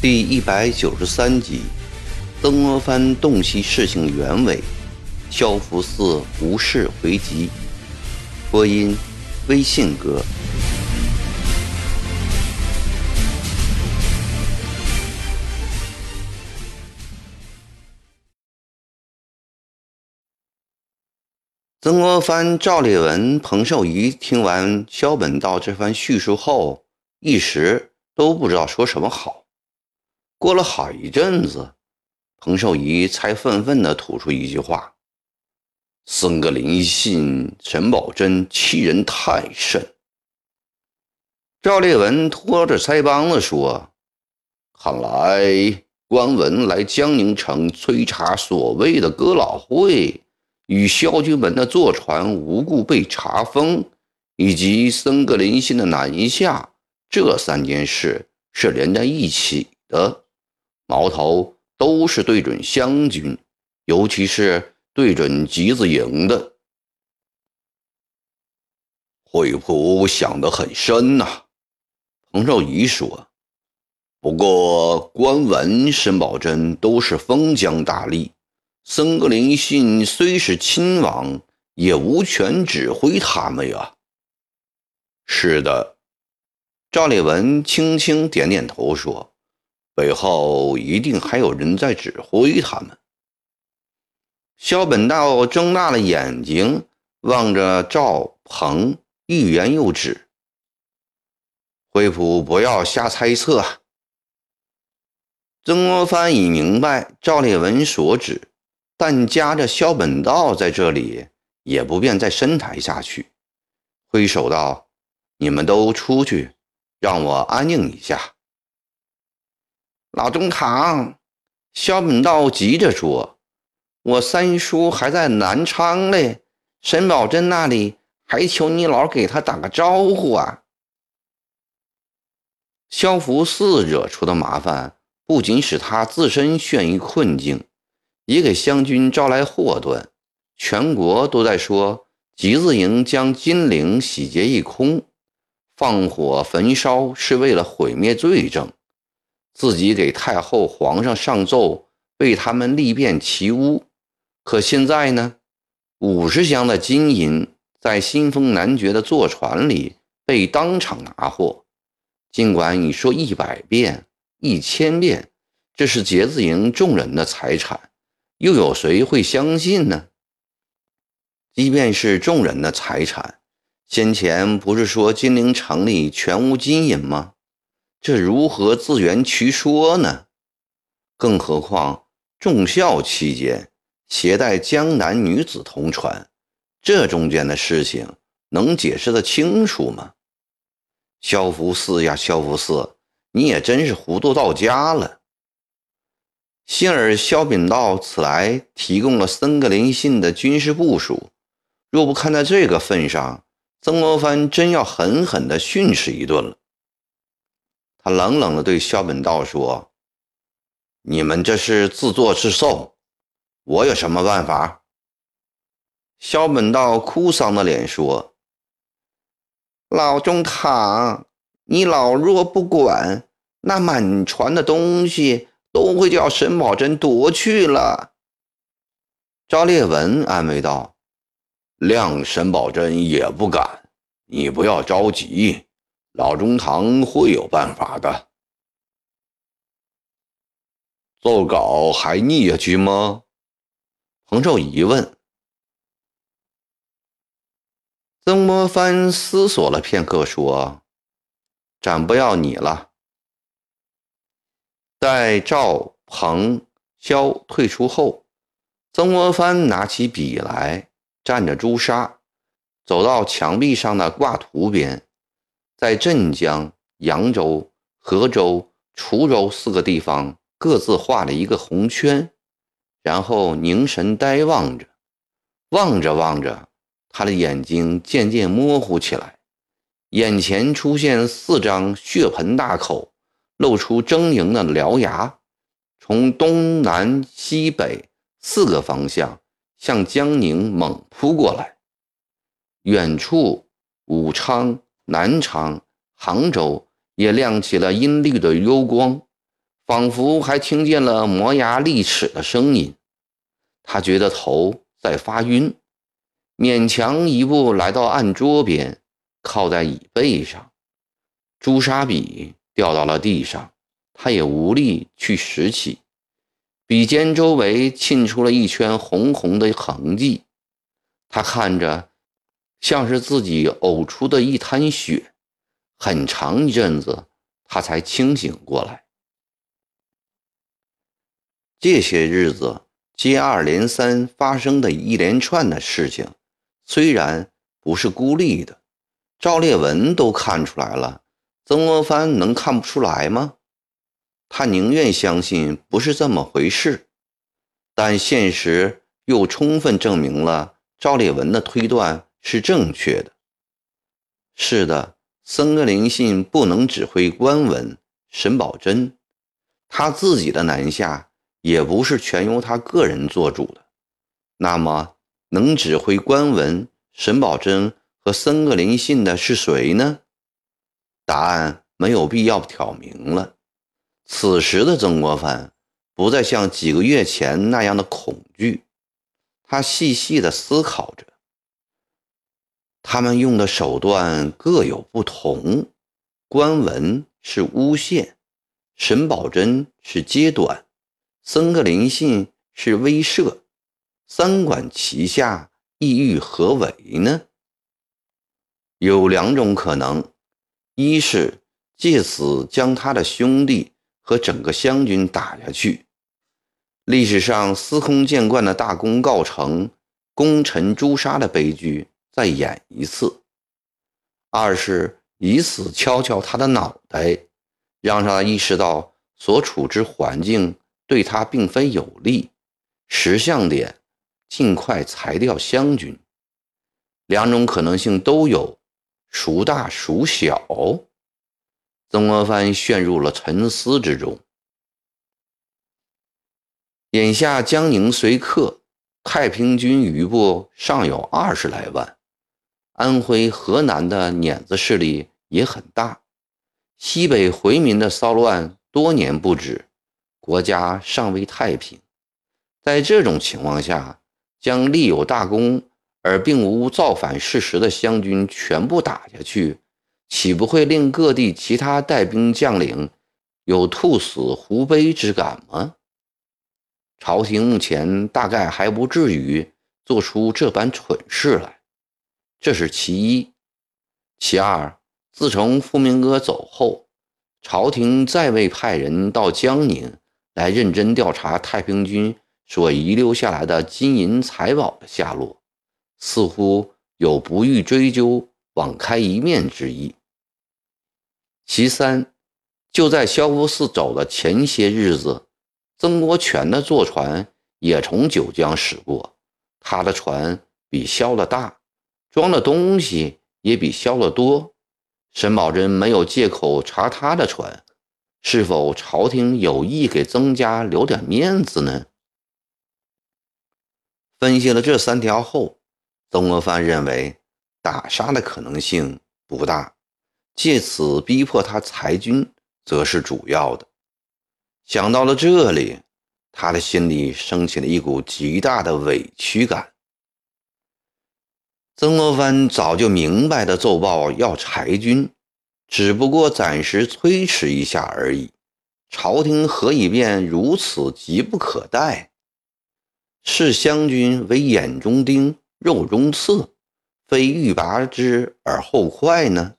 第一百九十三集，曾国藩洞悉事情原委，萧福寺无事回籍。播音：微信哥。曾国藩、赵烈文、彭寿仪听完萧本道这番叙述后，一时都不知道说什么好。过了好一阵子，彭寿仪才愤愤地吐出一句话：“僧格林信、沈葆桢欺人太甚。”赵烈文拖着腮帮子说：“看来官文来江宁城催查所谓的哥老会与萧军门的坐船无故被查封，以及僧格林信的南下，这三件事是连在一起的。”矛头都是对准湘军，尤其是对准集子营的。惠普想得很深呐，彭寿仪说。不过官文、申宝珍都是封疆大吏，僧格林信虽是亲王，也无权指挥他们呀。是的，赵烈文轻轻点点头说。背后一定还有人在指挥他们。萧本道睁大了眼睛望着赵鹏，欲言又止。惠普不要瞎猜测。曾国藩已明白赵烈文所指，但夹着萧本道在这里，也不便再深谈下去，挥手道：“你们都出去，让我安静一下。”老中堂，萧本道急着说：“我三叔还在南昌嘞，沈葆桢那里，还求你老给他打个招呼啊。”萧福寺惹出的麻烦，不仅使他自身陷于困境，也给湘军招来祸端。全国都在说集字营将金陵洗劫一空，放火焚烧是为了毁灭罪证。自己给太后、皇上上奏，为他们立辩其污。可现在呢，五十箱的金银在新丰男爵的坐船里被当场拿获。尽管你说一百遍、一千遍，这是节子营众人的财产，又有谁会相信呢？即便是众人的财产，先前不是说金陵城里全无金银吗？这如何自圆其说呢？更何况重孝期间携带江南女子同船，这中间的事情能解释得清楚吗？萧福寺呀，萧福寺，你也真是糊涂到家了。幸而萧秉道此来提供了森格林信的军事部署，若不看在这个份上，曾国藩真要狠狠地训斥一顿了。他冷冷地对萧本道说：“你们这是自作自受，我有什么办法？”萧本道哭丧着脸说：“老中堂，你老若不管，那满船的东西都会叫沈葆桢夺去了。”赵烈文安慰道：“谅沈葆桢也不敢，你不要着急。”老中堂会有办法的。奏稿还逆下去吗？彭寿仪问。曾国藩思索了片刻，说：“暂不要你了。”待赵鹏、萧退出后，曾国藩拿起笔来，蘸着朱砂，走到墙壁上的挂图边。在镇江、扬州、河州、滁州四个地方各自画了一个红圈，然后凝神呆望着，望着望着，他的眼睛渐渐模糊起来，眼前出现四张血盆大口、露出狰狞的獠牙，从东南西北四个方向向江宁猛扑过来。远处，武昌、南昌、杭州也亮起了阴绿的幽光，仿佛还听见了磨牙利齿的声音。他觉得头在发晕，勉强一步来到案桌边，靠在椅背上。朱砂笔掉到了地上，他也无力去拾起。笔尖周围沁出了一圈红红的痕迹，他看着。像是自己呕出的一滩血，很长一阵子，他才清醒过来。这些日子接二连三发生的一连串的事情，虽然不是孤立的，赵烈文都看出来了，曾国藩能看不出来吗？他宁愿相信不是这么回事，但现实又充分证明了赵烈文的推断。是正确的。是的，僧格林信不能指挥官文，沈葆桢他自己的南下也不是全由他个人做主的。那么，能指挥官文、沈葆桢和僧格林信的是谁呢？答案没有必要挑明了。此时的曾国藩不再像几个月前那样的恐惧，他细细地思考着。他们用的手段各有不同，官文是诬陷，沈葆桢是揭短，僧格林信是威慑，三管齐下，意欲何为呢？有两种可能：一是借此将他的兄弟和整个湘军打下去；历史上司空见惯的大功告成，功臣诛杀的悲剧。再演一次。二是以此敲敲他的脑袋，让他意识到所处之环境对他并非有利。识相点，尽快裁掉湘军。两种可能性都有，孰大孰小？曾国藩陷入了沉思之中。眼下江宁虽克，太平军余部尚有二十来万。安徽、河南的碾子势力也很大，西北回民的骚乱多年不止，国家尚未太平。在这种情况下，将立有大功而并无造反事实的湘军全部打下去，岂不会令各地其他带兵将领有兔死狐悲之感吗？朝廷目前大概还不至于做出这般蠢事来。这是其一，其二，自从傅明哥走后，朝廷再未派人到江宁来认真调查太平军所遗留下来的金银财宝的下落，似乎有不欲追究、网开一面之意。其三，就在萧福寺走的前些日子，曾国荃的坐船也从九江驶过，他的船比萧的大。装的东西也比萧的多，沈葆桢没有借口查他的船，是否朝廷有意给曾家留点面子呢？分析了这三条后，曾国藩认为打杀的可能性不大，借此逼迫他裁军则是主要的。想到了这里，他的心里升起了一股极大的委屈感。曾国藩早就明白的奏报要裁军，只不过暂时推迟一下而已。朝廷何以便如此急不可待？视湘军为眼中钉、肉中刺，非欲拔之而后快呢？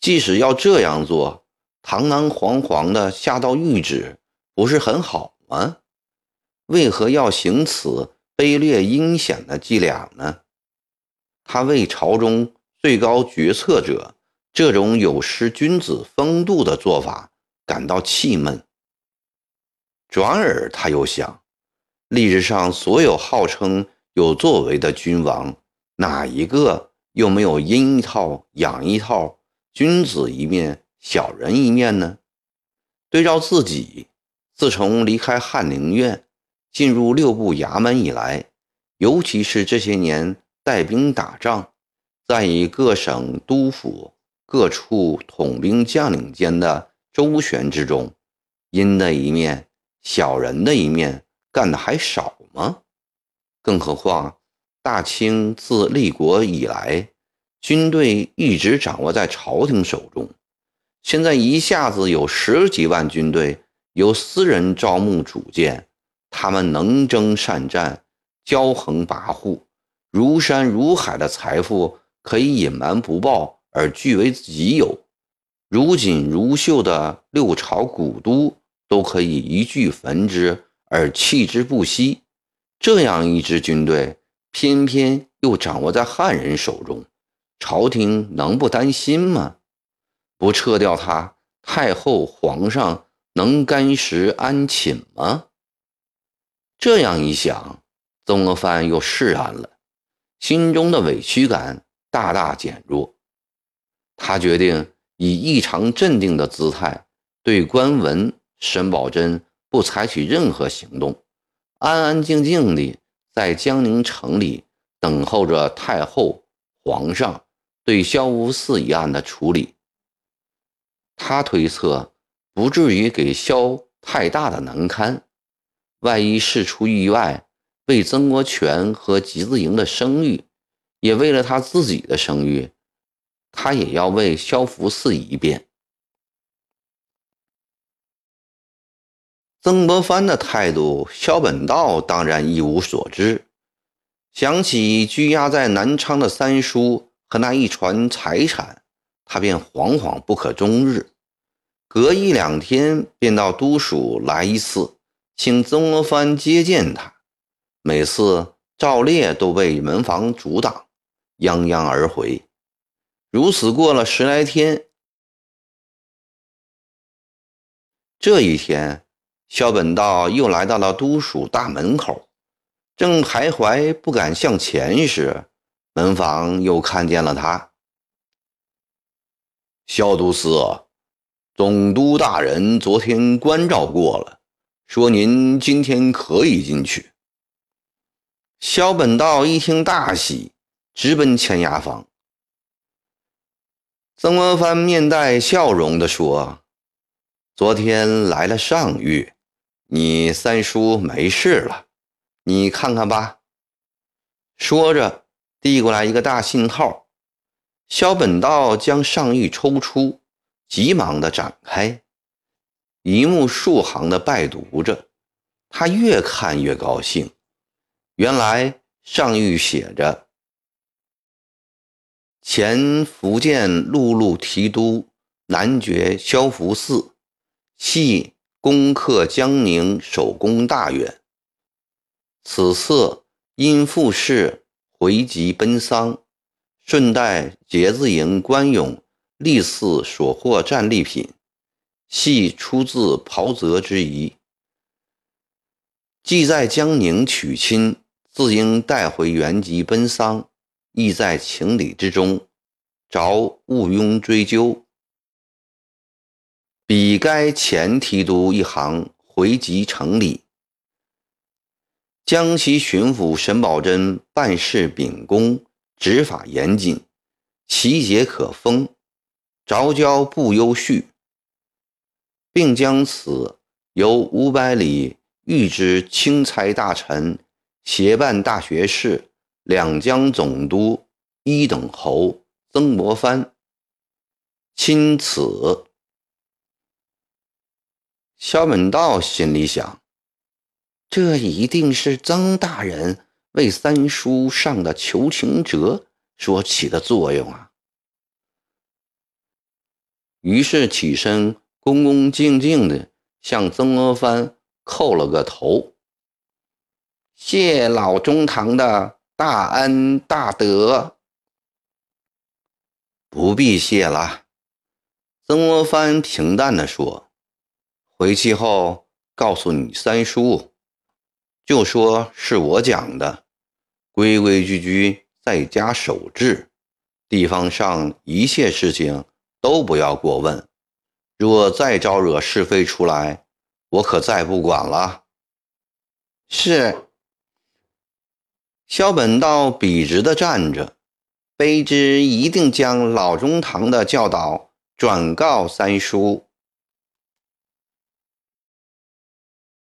即使要这样做，堂堂皇皇的下道谕旨，不是很好吗？为何要行此卑劣阴险的伎俩呢？他为朝中最高决策者这种有失君子风度的做法感到气闷。转而他又想，历史上所有号称有作为的君王，哪一个又没有阴一套阳一套，君子一面，小人一面呢？对照自己，自从离开翰林院，进入六部衙门以来。尤其是这些年带兵打仗，在以各省督府、各处统兵将领间的周旋之中，阴的一面、小人的一面干的还少吗？更何况大清自立国以来，军队一直掌握在朝廷手中，现在一下子有十几万军队由私人招募组建，他们能征善战。骄横跋扈，如山如海的财富可以隐瞒不报而据为己有，如锦如绣的六朝古都都可以一炬焚之而弃之不惜。这样一支军队，偏偏又掌握在汉人手中，朝廷能不担心吗？不撤掉他，太后皇上能甘食安寝吗？这样一想。曾国藩又释然了，心中的委屈感大大减弱。他决定以异常镇定的姿态对关文、沈葆桢不采取任何行动，安安静静地在江宁城里等候着太后、皇上对萧福寺一案的处理。他推测，不至于给萧太大的难堪，万一事出意外。为曾国荃和吉子营的声誉，也为了他自己的声誉，他也要为萧福寺一辩。曾国藩的态度，萧本道当然一无所知。想起拘押在南昌的三叔和那一船财产，他便惶惶不可终日。隔一两天便到都署来一次，请曾国藩接见他。每次照例都被门房阻挡，泱泱而回。如此过了十来天，这一天，萧本道又来到了都署大门口，正徘徊不敢向前时，门房又看见了他。萧都司，总督大人昨天关照过了，说您今天可以进去。萧本道一听大喜，直奔前衙房。曾国藩面带笑容地说：“昨天来了上谕，你三叔没事了，你看看吧。”说着，递过来一个大信号。萧本道将上谕抽出，急忙的展开，一目数行的拜读着。他越看越高兴。原来上谕写着：“前福建陆路提督男爵萧福寺，系攻克江宁首功大远。此次因复事回籍奔丧，顺带节子营官勇历次所获战利品，系出自袍泽之仪，既在江宁娶亲。”自应带回原籍奔丧，亦在情理之中，着毋庸追究。比该前提督一行回籍城里，江西巡抚沈葆桢办事秉公，执法严谨，其节可封，着交不忧恤，并将此由五百里御之钦差大臣。协办大学士、两江总督、一等侯曾国藩钦此。萧本道心里想：这一定是曾大人为三叔上的求情折所起的作用啊。于是起身，恭恭敬敬地向曾国藩叩了个头。谢老中堂的大恩大德，不必谢了。曾国藩平淡地说：“回去后告诉你三叔，就说是我讲的，规规矩矩在家守制，地方上一切事情都不要过问。若再招惹是非出来，我可再不管了。”是。萧本道笔直地站着，卑职一定将老中堂的教导转告三叔。